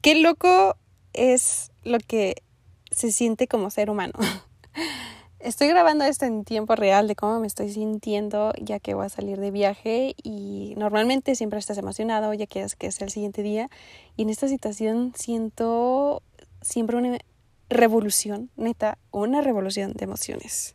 qué loco es lo que se siente como ser humano. Estoy grabando esto en tiempo real de cómo me estoy sintiendo ya que voy a salir de viaje y normalmente siempre estás emocionado ya que es que es el siguiente día y en esta situación siento siempre una revolución, neta, una revolución de emociones.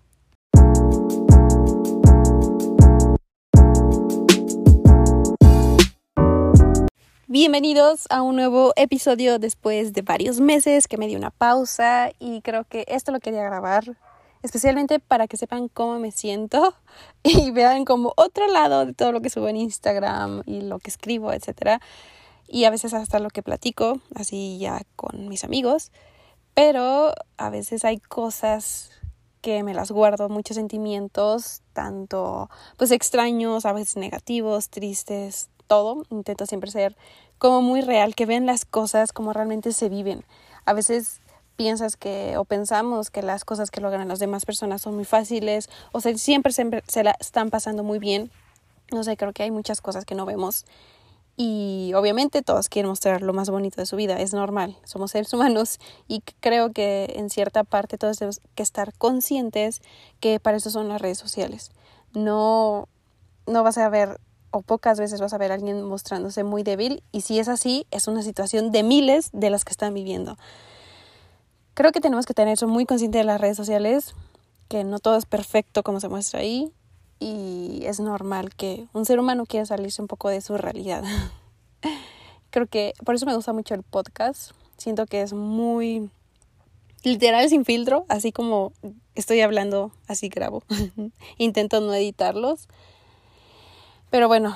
Bienvenidos a un nuevo episodio después de varios meses que me di una pausa y creo que esto lo quería grabar especialmente para que sepan cómo me siento y vean como otro lado de todo lo que subo en Instagram y lo que escribo, etcétera. Y a veces hasta lo que platico, así ya con mis amigos, pero a veces hay cosas que me las guardo, muchos sentimientos, tanto pues extraños, a veces negativos, tristes, todo. Intento siempre ser como muy real, que ven las cosas como realmente se viven. A veces piensas que o pensamos que las cosas que logran las demás personas son muy fáciles o sea, siempre, siempre se la están pasando muy bien. No sé, creo que hay muchas cosas que no vemos y obviamente todos quieren mostrar lo más bonito de su vida, es normal, somos seres humanos y creo que en cierta parte todos tenemos que estar conscientes que para eso son las redes sociales. No, no vas a ver o pocas veces vas a ver a alguien mostrándose muy débil y si es así, es una situación de miles de las que están viviendo. Creo que tenemos que tener eso muy consciente de las redes sociales, que no todo es perfecto como se muestra ahí y es normal que un ser humano quiera salirse un poco de su realidad. Creo que por eso me gusta mucho el podcast. Siento que es muy literal sin filtro, así como estoy hablando, así grabo. Intento no editarlos pero bueno,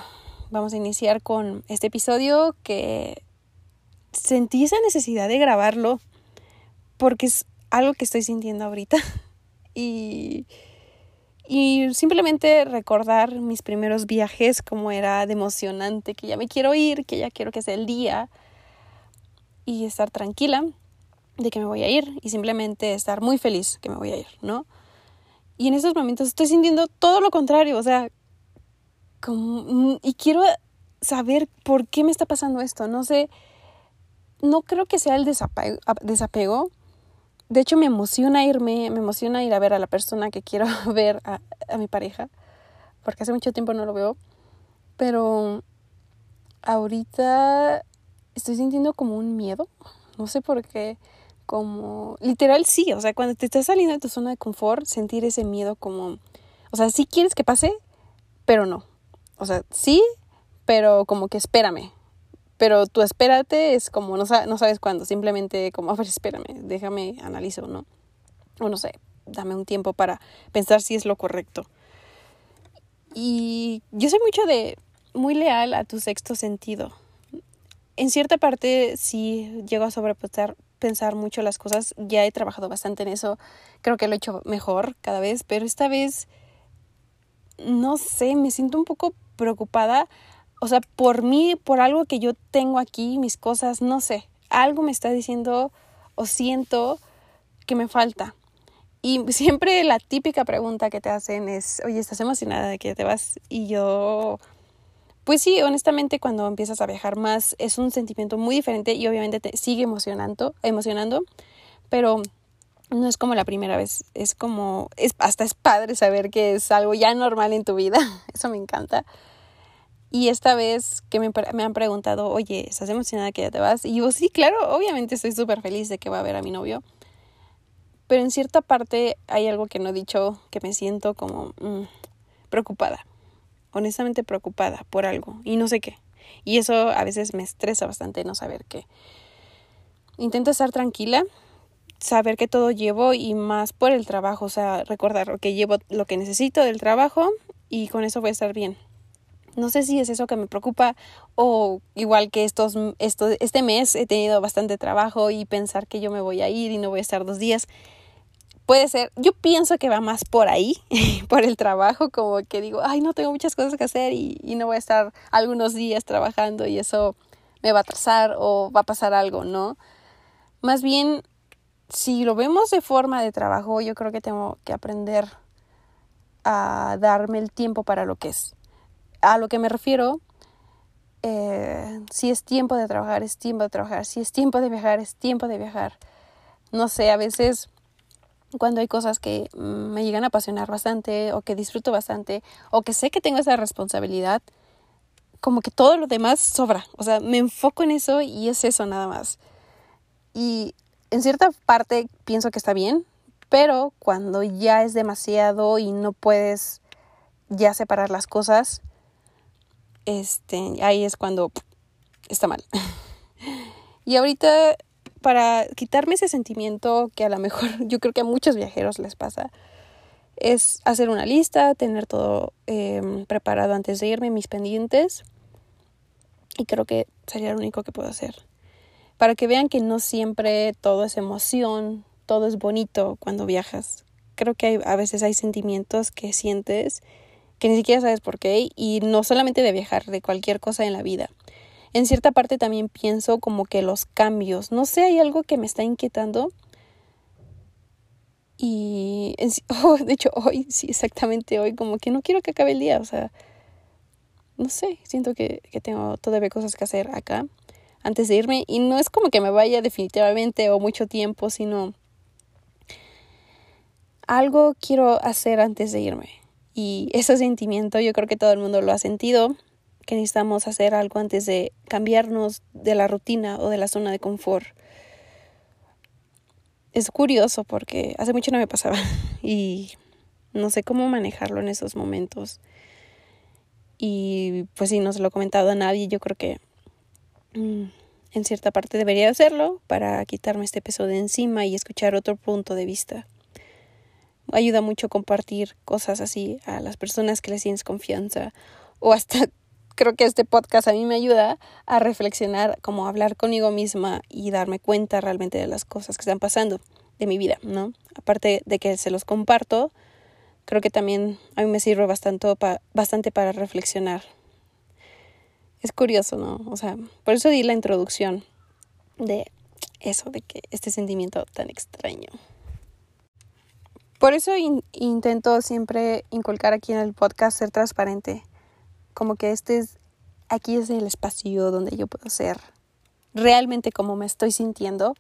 vamos a iniciar con este episodio que sentí esa necesidad de grabarlo porque es algo que estoy sintiendo ahorita. y, y simplemente recordar mis primeros viajes, como era de emocionante, que ya me quiero ir, que ya quiero que sea el día y estar tranquila de que me voy a ir y simplemente estar muy feliz que me voy a ir, ¿no? Y en estos momentos estoy sintiendo todo lo contrario, o sea, como, y quiero saber por qué me está pasando esto. No sé, no creo que sea el desapego, desapego. De hecho, me emociona irme, me emociona ir a ver a la persona que quiero ver, a, a mi pareja, porque hace mucho tiempo no lo veo. Pero ahorita estoy sintiendo como un miedo, no sé por qué, como literal sí, o sea, cuando te estás saliendo de tu zona de confort, sentir ese miedo como, o sea, sí quieres que pase, pero no, o sea, sí, pero como que espérame. Pero tú espérate es como no, no sabes cuándo, simplemente como, a ver, espérame, déjame analizo, ¿no? O no sé, dame un tiempo para pensar si es lo correcto. Y yo soy mucho de, muy leal a tu sexto sentido. En cierta parte sí llego a sobrepensar pensar mucho las cosas, ya he trabajado bastante en eso, creo que lo he hecho mejor cada vez, pero esta vez, no sé, me siento un poco preocupada, o sea, por mí, por algo que yo tengo aquí, mis cosas, no sé, algo me está diciendo o siento que me falta. Y siempre la típica pregunta que te hacen es, oye, ¿estás emocionada de que te vas? Y yo, pues sí, honestamente cuando empiezas a viajar más es un sentimiento muy diferente y obviamente te sigue emocionando, emocionando, pero no es como la primera vez, es como, es, hasta es padre saber que es algo ya normal en tu vida, eso me encanta. Y esta vez que me, me, han preguntado, oye, ¿estás emocionada que ya te vas? Y yo, sí, claro, obviamente estoy súper feliz de que va a ver a mi novio. Pero en cierta parte hay algo que no he dicho, que me siento como mm, preocupada, honestamente preocupada por algo y no sé qué. Y eso a veces me estresa bastante no saber qué. Intento estar tranquila, saber que todo llevo y más por el trabajo, o sea, recordar que llevo lo que necesito del trabajo y con eso voy a estar bien. No sé si es eso que me preocupa o igual que estos, estos, este mes he tenido bastante trabajo y pensar que yo me voy a ir y no voy a estar dos días. Puede ser, yo pienso que va más por ahí, por el trabajo, como que digo, ay, no tengo muchas cosas que hacer y, y no voy a estar algunos días trabajando y eso me va a atrasar o va a pasar algo, ¿no? Más bien, si lo vemos de forma de trabajo, yo creo que tengo que aprender a darme el tiempo para lo que es a lo que me refiero eh, si es tiempo de trabajar, es tiempo de trabajar, si es tiempo de viajar, es tiempo de viajar. No sé, a veces cuando hay cosas que mm, me llegan a apasionar bastante o que disfruto bastante o que sé que tengo esa responsabilidad, como que todo lo demás sobra. O sea, me enfoco en eso y es eso nada más. Y en cierta parte pienso que está bien, pero cuando ya es demasiado y no puedes ya separar las cosas, este, ahí es cuando está mal. y ahorita para quitarme ese sentimiento que a lo mejor yo creo que a muchos viajeros les pasa, es hacer una lista, tener todo em, preparado antes de irme, mis pendientes. Y creo que sería lo único que puedo hacer. Para que vean que no siempre todo es emoción, todo es bonito cuando viajas. Creo que hay, a veces hay sentimientos que sientes que ni siquiera sabes por qué y no solamente de viajar, de cualquier cosa en la vida. En cierta parte también pienso como que los cambios, no sé, hay algo que me está inquietando. Y oh, de hecho hoy, sí, exactamente hoy, como que no quiero que acabe el día, o sea, no sé, siento que, que tengo todavía cosas que hacer acá antes de irme y no es como que me vaya definitivamente o mucho tiempo, sino algo quiero hacer antes de irme. Y ese sentimiento yo creo que todo el mundo lo ha sentido, que necesitamos hacer algo antes de cambiarnos de la rutina o de la zona de confort. Es curioso porque hace mucho no me pasaba y no sé cómo manejarlo en esos momentos. Y pues si no se lo he comentado a nadie, yo creo que mm, en cierta parte debería hacerlo para quitarme este peso de encima y escuchar otro punto de vista ayuda mucho compartir cosas así a las personas que les tienes confianza o hasta creo que este podcast a mí me ayuda a reflexionar, como hablar conmigo misma y darme cuenta realmente de las cosas que están pasando de mi vida, ¿no? Aparte de que se los comparto, creo que también a mí me sirve bastante, bastante para reflexionar. Es curioso, ¿no? O sea, por eso di la introducción de eso, de que este sentimiento tan extraño. Por eso intento siempre inculcar aquí en el podcast ser transparente. Como que este es, aquí es el espacio donde yo puedo ser realmente como me estoy sintiendo.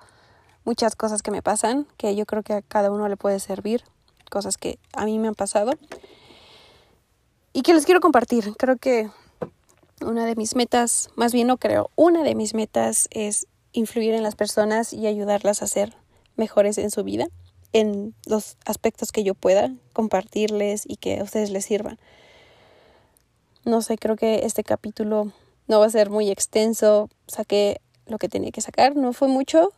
Muchas cosas que me pasan, que yo creo que a cada uno le puede servir. Cosas que a mí me han pasado. Y que les quiero compartir. Creo que una de mis metas, más bien no creo, una de mis metas es influir en las personas y ayudarlas a ser mejores en su vida en los aspectos que yo pueda compartirles y que a ustedes les sirvan. No sé, creo que este capítulo no va a ser muy extenso. Saqué lo que tenía que sacar, no fue mucho,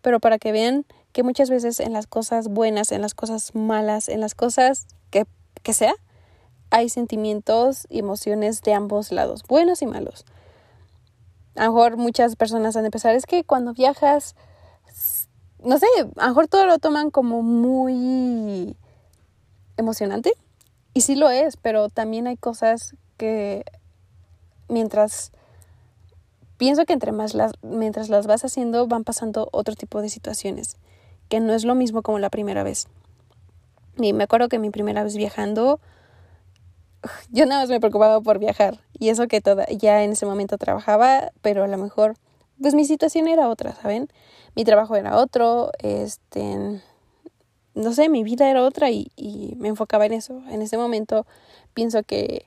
pero para que vean que muchas veces en las cosas buenas, en las cosas malas, en las cosas que, que sea, hay sentimientos y emociones de ambos lados, buenos y malos. A lo mejor muchas personas han de pensar, es que cuando viajas no sé, a lo mejor todo lo toman como muy emocionante. Y sí lo es, pero también hay cosas que mientras pienso que entre más las mientras las vas haciendo van pasando otro tipo de situaciones, que no es lo mismo como la primera vez. Y me acuerdo que mi primera vez viajando yo nada más me preocupaba por viajar y eso que toda, ya en ese momento trabajaba, pero a lo mejor pues mi situación era otra, ¿saben? Mi trabajo era otro, este, no sé, mi vida era otra y, y me enfocaba en eso. En ese momento pienso que,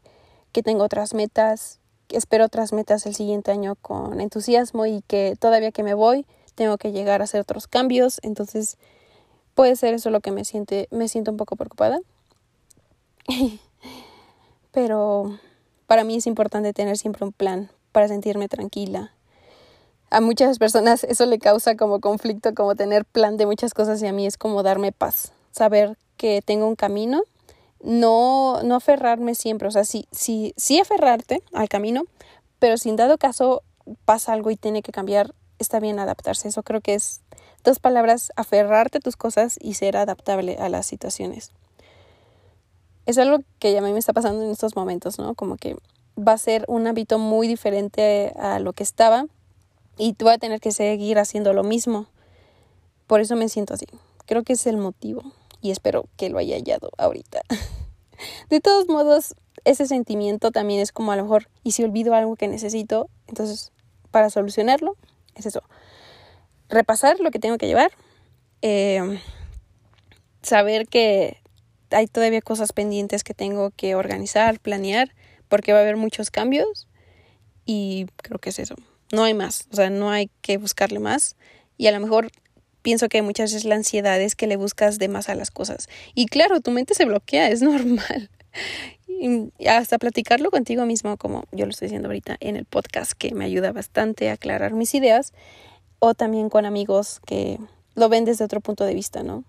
que tengo otras metas, espero otras metas el siguiente año con entusiasmo y que todavía que me voy tengo que llegar a hacer otros cambios, entonces puede ser eso lo que me siente, me siento un poco preocupada. Pero para mí es importante tener siempre un plan para sentirme tranquila a muchas personas eso le causa como conflicto, como tener plan de muchas cosas y a mí es como darme paz, saber que tengo un camino, no, no aferrarme siempre, o sea, sí, sí, sí aferrarte al camino, pero si en dado caso pasa algo y tiene que cambiar, está bien adaptarse. Eso creo que es dos palabras, aferrarte a tus cosas y ser adaptable a las situaciones. Es algo que a mí me está pasando en estos momentos, ¿no? Como que va a ser un hábito muy diferente a lo que estaba y voy a tener que seguir haciendo lo mismo. Por eso me siento así. Creo que es el motivo y espero que lo haya hallado ahorita. De todos modos, ese sentimiento también es como a lo mejor, y si olvido algo que necesito, entonces para solucionarlo es eso, repasar lo que tengo que llevar, eh, saber que hay todavía cosas pendientes que tengo que organizar, planear, porque va a haber muchos cambios y creo que es eso. No hay más, o sea, no hay que buscarle más y a lo mejor pienso que muchas veces la ansiedad es que le buscas de más a las cosas. Y claro, tu mente se bloquea, es normal. Y hasta platicarlo contigo mismo, como yo lo estoy diciendo ahorita en el podcast, que me ayuda bastante a aclarar mis ideas, o también con amigos que lo ven desde otro punto de vista, ¿no?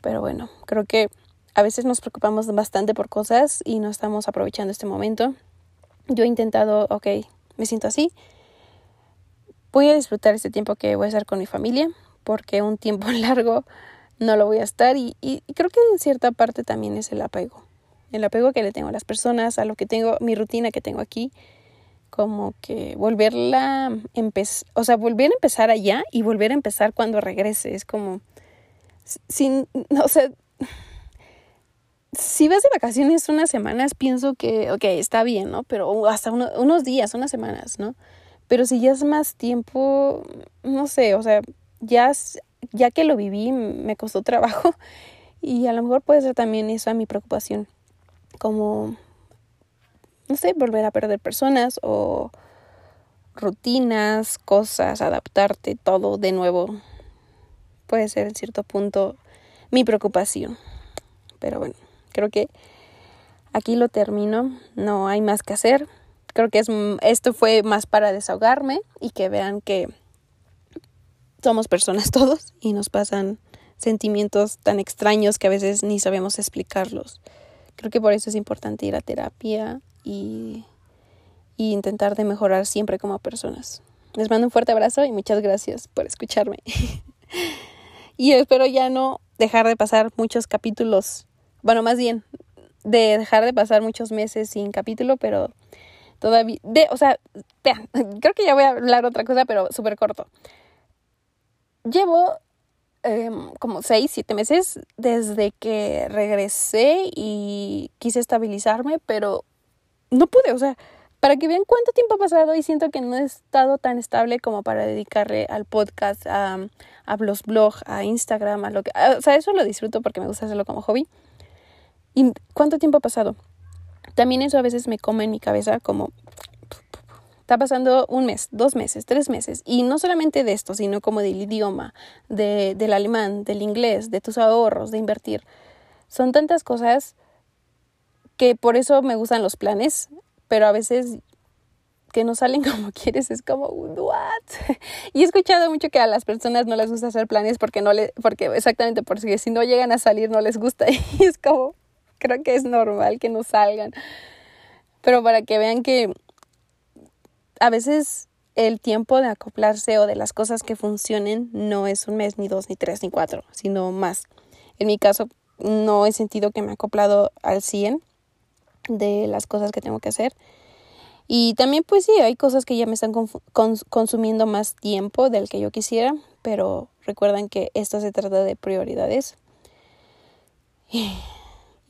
Pero bueno, creo que a veces nos preocupamos bastante por cosas y no estamos aprovechando este momento. Yo he intentado, ok, me siento así. Voy a disfrutar este tiempo que voy a estar con mi familia, porque un tiempo largo no lo voy a estar y, y creo que en cierta parte también es el apego. El apego que le tengo a las personas, a lo que tengo, mi rutina que tengo aquí, como que volverla, o sea, volver a empezar allá y volver a empezar cuando regrese. Es como, sin, no sé, si vas de vacaciones unas semanas, pienso que, ok, está bien, ¿no? Pero hasta unos días, unas semanas, ¿no? Pero si ya es más tiempo, no sé, o sea, ya, ya que lo viví, me costó trabajo y a lo mejor puede ser también eso a mi preocupación, como, no sé, volver a perder personas o rutinas, cosas, adaptarte, todo de nuevo. Puede ser en cierto punto mi preocupación. Pero bueno, creo que aquí lo termino. No hay más que hacer. Creo que es, esto fue más para desahogarme y que vean que somos personas todos y nos pasan sentimientos tan extraños que a veces ni sabemos explicarlos. Creo que por eso es importante ir a terapia y, y intentar de mejorar siempre como personas. Les mando un fuerte abrazo y muchas gracias por escucharme. y espero ya no dejar de pasar muchos capítulos bueno, más bien, de dejar de pasar muchos meses sin capítulo, pero todavía, de, o sea, vean, creo que ya voy a hablar otra cosa, pero súper corto. Llevo em, como seis, siete meses desde que regresé y quise estabilizarme, pero no pude, o sea, para que vean cuánto tiempo ha pasado y siento que no he estado tan estable como para dedicarle al podcast, a, a los blogs, a Instagram, a lo que, o sea, eso lo disfruto porque me gusta hacerlo como hobby ¿Y cuánto tiempo ha pasado? También eso a veces me come en mi cabeza como está pasando un mes, dos meses, tres meses. Y no solamente de esto, sino como del idioma, de, del alemán, del inglés, de tus ahorros, de invertir. Son tantas cosas que por eso me gustan los planes, pero a veces que no salen como quieres es como what y he escuchado mucho que a las personas no les gusta hacer planes porque no le porque exactamente porque si no llegan a salir no les gusta y es como creo que es normal que no salgan. Pero para que vean que a veces el tiempo de acoplarse o de las cosas que funcionen no es un mes, ni dos, ni tres, ni cuatro, sino más. En mi caso, no he sentido que me he acoplado al 100 de las cosas que tengo que hacer. Y también, pues sí, hay cosas que ya me están consumiendo más tiempo del que yo quisiera, pero recuerden que esto se trata de prioridades.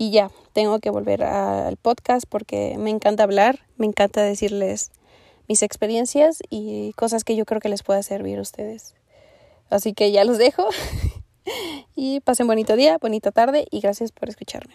Y ya, tengo que volver al podcast porque me encanta hablar, me encanta decirles mis experiencias y cosas que yo creo que les pueda servir a ustedes. Así que ya los dejo y pasen bonito día, bonita tarde y gracias por escucharme.